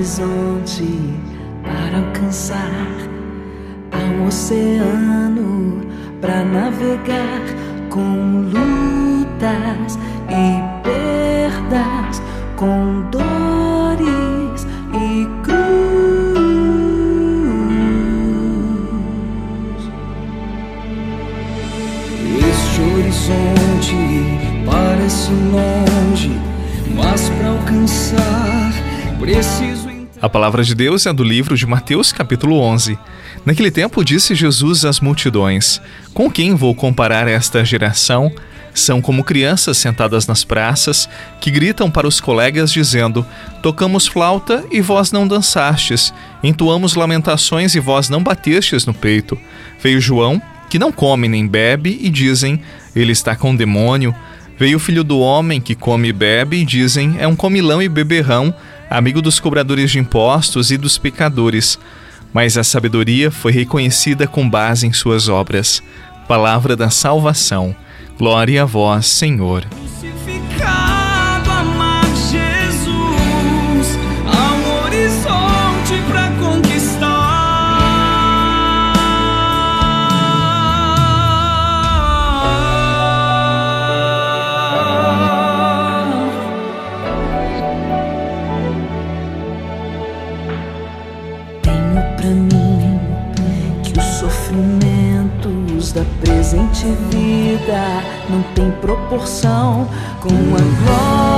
horizonte para alcançar. Há um oceano para navegar com lutas e perdas, com dores e cruz. Este horizonte parece longe, mas para alcançar preciso. A palavra de Deus é do livro de Mateus, capítulo 11. Naquele tempo disse Jesus às multidões: Com quem vou comparar esta geração? São como crianças sentadas nas praças que gritam para os colegas dizendo: Tocamos flauta e vós não dançastes, entoamos lamentações e vós não batestes no peito. Veio João, que não come nem bebe, e dizem: Ele está com demônio. Veio o filho do homem que come e bebe, e dizem: É um comilão e beberrão, amigo dos cobradores de impostos e dos pecadores. Mas a sabedoria foi reconhecida com base em suas obras. Palavra da salvação. Glória a vós, Senhor. Da presente vida. Não tem proporção com a glória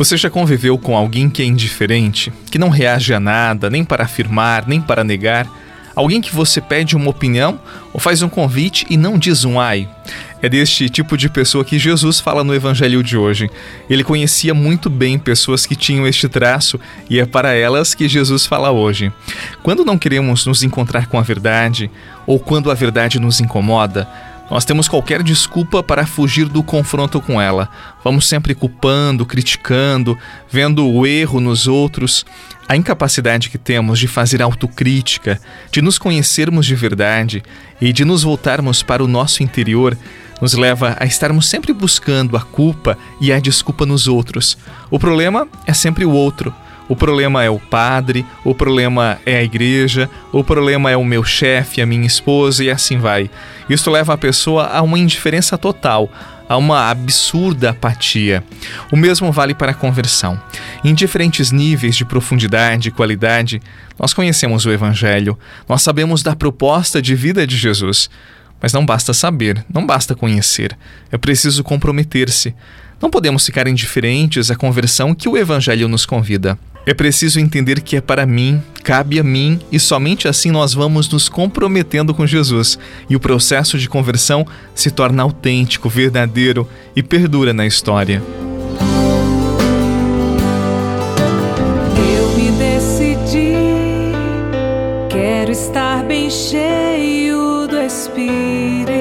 Você já conviveu com alguém que é indiferente, que não reage a nada, nem para afirmar, nem para negar? Alguém que você pede uma opinião ou faz um convite e não diz um ai? É deste tipo de pessoa que Jesus fala no evangelho de hoje. Ele conhecia muito bem pessoas que tinham este traço e é para elas que Jesus fala hoje. Quando não queremos nos encontrar com a verdade ou quando a verdade nos incomoda, nós temos qualquer desculpa para fugir do confronto com ela. Vamos sempre culpando, criticando, vendo o erro nos outros. A incapacidade que temos de fazer autocrítica, de nos conhecermos de verdade e de nos voltarmos para o nosso interior nos leva a estarmos sempre buscando a culpa e a desculpa nos outros. O problema é sempre o outro. O problema é o padre, o problema é a igreja, o problema é o meu chefe, a minha esposa e assim vai. Isso leva a pessoa a uma indiferença total, a uma absurda apatia. O mesmo vale para a conversão. Em diferentes níveis de profundidade e qualidade, nós conhecemos o Evangelho, nós sabemos da proposta de vida de Jesus. Mas não basta saber, não basta conhecer, é preciso comprometer-se. Não podemos ficar indiferentes à conversão que o Evangelho nos convida. É preciso entender que é para mim, cabe a mim e somente assim nós vamos nos comprometendo com Jesus e o processo de conversão se torna autêntico, verdadeiro e perdura na história. Eu me decidi, quero estar bem cheio do Espírito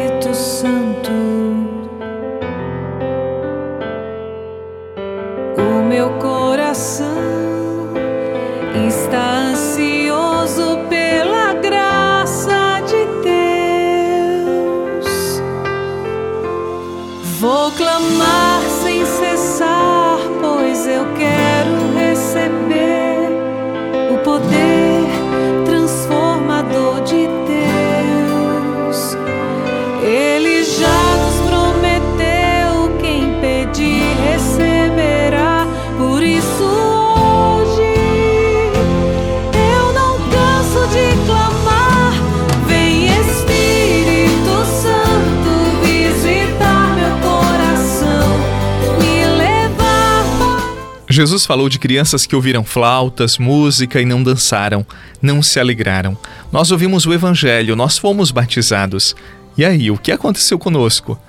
Jesus falou de crianças que ouviram flautas, música e não dançaram, não se alegraram. Nós ouvimos o Evangelho, nós fomos batizados. E aí, o que aconteceu conosco?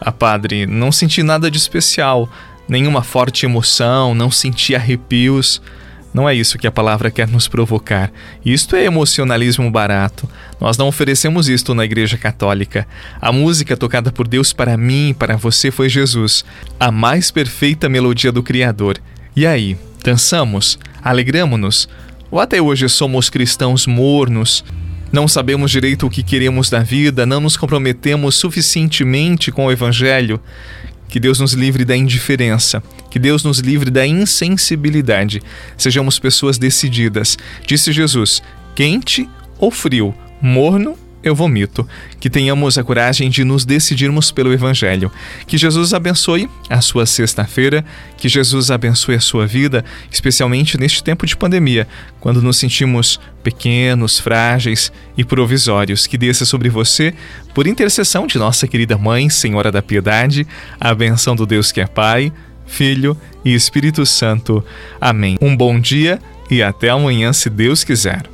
Ah, padre, não senti nada de especial, nenhuma forte emoção, não senti arrepios. Não é isso que a palavra quer nos provocar. Isto é emocionalismo barato. Nós não oferecemos isto na Igreja Católica. A música tocada por Deus para mim e para você foi Jesus, a mais perfeita melodia do Criador. E aí, dançamos? Alegramo-nos? Ou até hoje somos cristãos mornos? Não sabemos direito o que queremos da vida, não nos comprometemos suficientemente com o Evangelho. Que Deus nos livre da indiferença, que Deus nos livre da insensibilidade. Sejamos pessoas decididas. Disse Jesus: quente ou frio, morno eu vomito. Que tenhamos a coragem de nos decidirmos pelo Evangelho. Que Jesus abençoe a sua sexta-feira, que Jesus abençoe a sua vida, especialmente neste tempo de pandemia, quando nos sentimos pequenos, frágeis e provisórios. Que desça sobre você, por intercessão de nossa querida Mãe, Senhora da Piedade, a benção do Deus que é Pai, Filho e Espírito Santo. Amém. Um bom dia e até amanhã, se Deus quiser.